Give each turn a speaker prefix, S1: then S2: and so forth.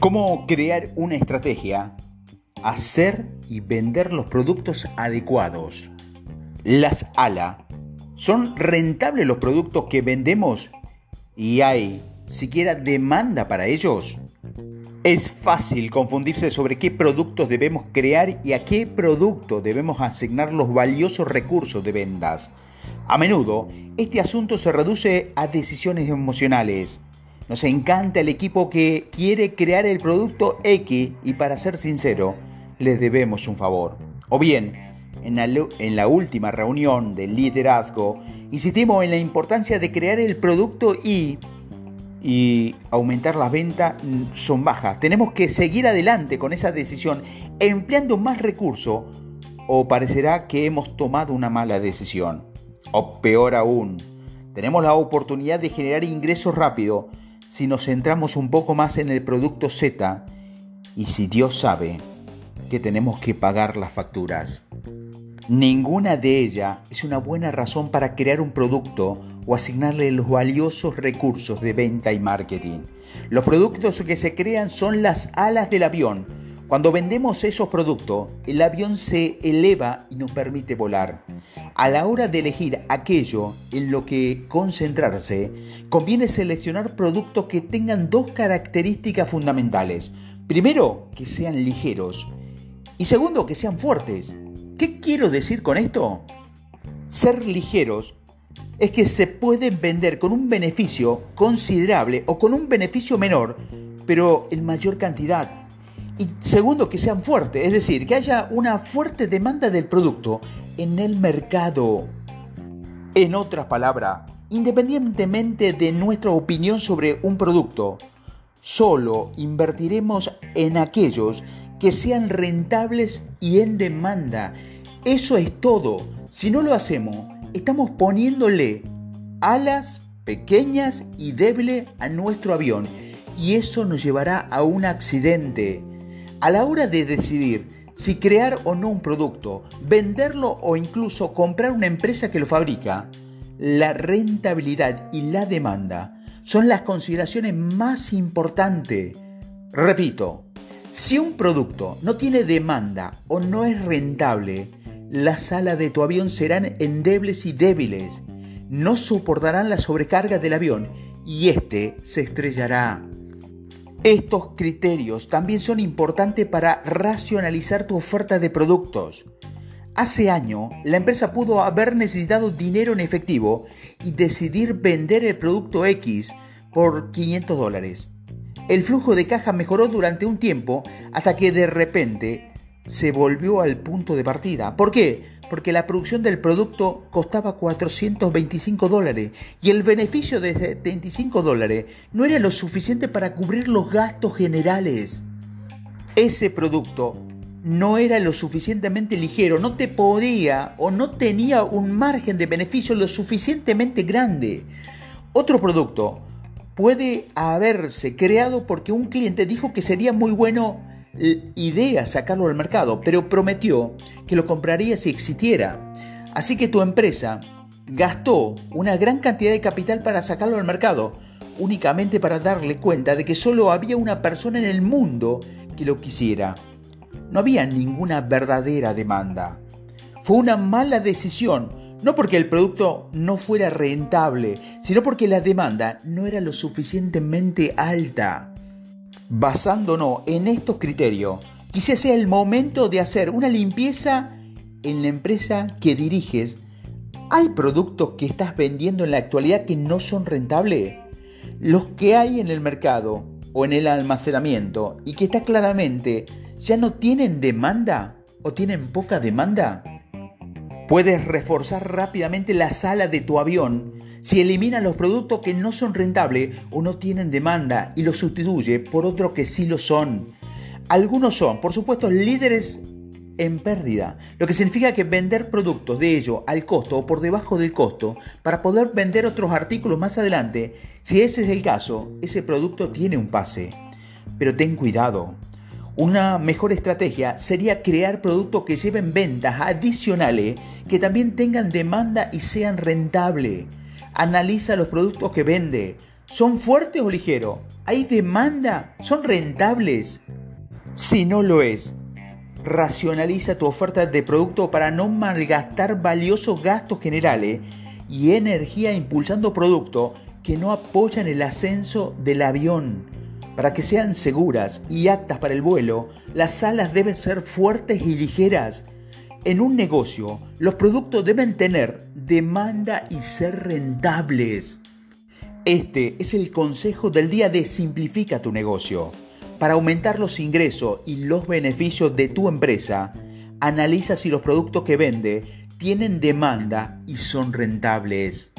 S1: ¿Cómo crear una estrategia? Hacer y vender los productos adecuados. Las ALA. ¿Son rentables los productos que vendemos? ¿Y hay siquiera demanda para ellos? Es fácil confundirse sobre qué productos debemos crear y a qué producto debemos asignar los valiosos recursos de ventas. A menudo, este asunto se reduce a decisiones emocionales. Nos encanta el equipo que quiere crear el producto X y para ser sincero, les debemos un favor. O bien, en la, última reunión del liderazgo, insistimos en la importancia de crear el producto Y y aumentar las ventas son bajas. Tenemos que seguir adelante con esa decisión empleando más recursos o parecerá que hemos tomado una mala decisión. O peor aún, tenemos la oportunidad de generar ingresos rápido si nos centramos un poco más en el producto Z y si Dios sabe que tenemos que pagar las facturas. Ninguna de ellas es una buena razón para crear un producto o asignarle los valiosos recursos de venta y marketing. Los productos que se crean son las alas del avión, cuando vendemos esos productos, el avión se eleva y nos permite volar. A la hora de elegir aquello en lo que concentrarse, conviene seleccionar productos que tengan dos características fundamentales. Primero, que sean ligeros. Y segundo, que sean fuertes. ¿Qué quiero decir con esto? Ser ligeros es que se pueden vender con un beneficio considerable o con un beneficio menor, pero en mayor cantidad y segundo, que sean fuertes, es decir, que haya una fuerte demanda del producto en el mercado. En otras palabras, independientemente de nuestra opinión sobre un producto, solo invertiremos en aquellos que sean rentables y en demanda. Eso es todo. Si no lo hacemos, estamos poniéndole alas pequeñas y débiles a nuestro avión y eso nos llevará a un accidente. A la hora de decidir si crear o no un producto, venderlo o incluso comprar una empresa que lo fabrica, la rentabilidad y la demanda son las consideraciones más importantes. Repito, si un producto no tiene demanda o no es rentable, las alas de tu avión serán endebles y débiles, no soportarán la sobrecarga del avión y éste se estrellará. Estos criterios también son importantes para racionalizar tu oferta de productos. Hace años, la empresa pudo haber necesitado dinero en efectivo y decidir vender el producto X por 500 dólares. El flujo de caja mejoró durante un tiempo hasta que de repente se volvió al punto de partida. ¿Por qué? Porque la producción del producto costaba 425 dólares y el beneficio de 75 dólares no era lo suficiente para cubrir los gastos generales. Ese producto no era lo suficientemente ligero, no te podía o no tenía un margen de beneficio lo suficientemente grande. Otro producto puede haberse creado porque un cliente dijo que sería muy bueno idea sacarlo al mercado, pero prometió que lo compraría si existiera. Así que tu empresa gastó una gran cantidad de capital para sacarlo al mercado, únicamente para darle cuenta de que solo había una persona en el mundo que lo quisiera. No había ninguna verdadera demanda. Fue una mala decisión, no porque el producto no fuera rentable, sino porque la demanda no era lo suficientemente alta. Basándonos en estos criterios, quizás sea el momento de hacer una limpieza en la empresa que diriges. ¿Hay productos que estás vendiendo en la actualidad que no son rentables? Los que hay en el mercado o en el almacenamiento y que está claramente ya no tienen demanda o tienen poca demanda. Puedes reforzar rápidamente la sala de tu avión si eliminas los productos que no son rentables o no tienen demanda y los sustituye por otros que sí lo son. Algunos son, por supuesto, líderes en pérdida, lo que significa que vender productos de ello al costo o por debajo del costo para poder vender otros artículos más adelante, si ese es el caso, ese producto tiene un pase. Pero ten cuidado, una mejor estrategia sería crear productos que lleven ventas adicionales que también tengan demanda y sean rentables. Analiza los productos que vende. ¿Son fuertes o ligeros? ¿Hay demanda? ¿Son rentables? Si no lo es, racionaliza tu oferta de producto para no malgastar valiosos gastos generales y energía impulsando productos que no apoyan el ascenso del avión. Para que sean seguras y aptas para el vuelo, las alas deben ser fuertes y ligeras. En un negocio, los productos deben tener demanda y ser rentables. Este es el consejo del día de Simplifica tu negocio. Para aumentar los ingresos y los beneficios de tu empresa, analiza si los productos que vende tienen demanda y son rentables.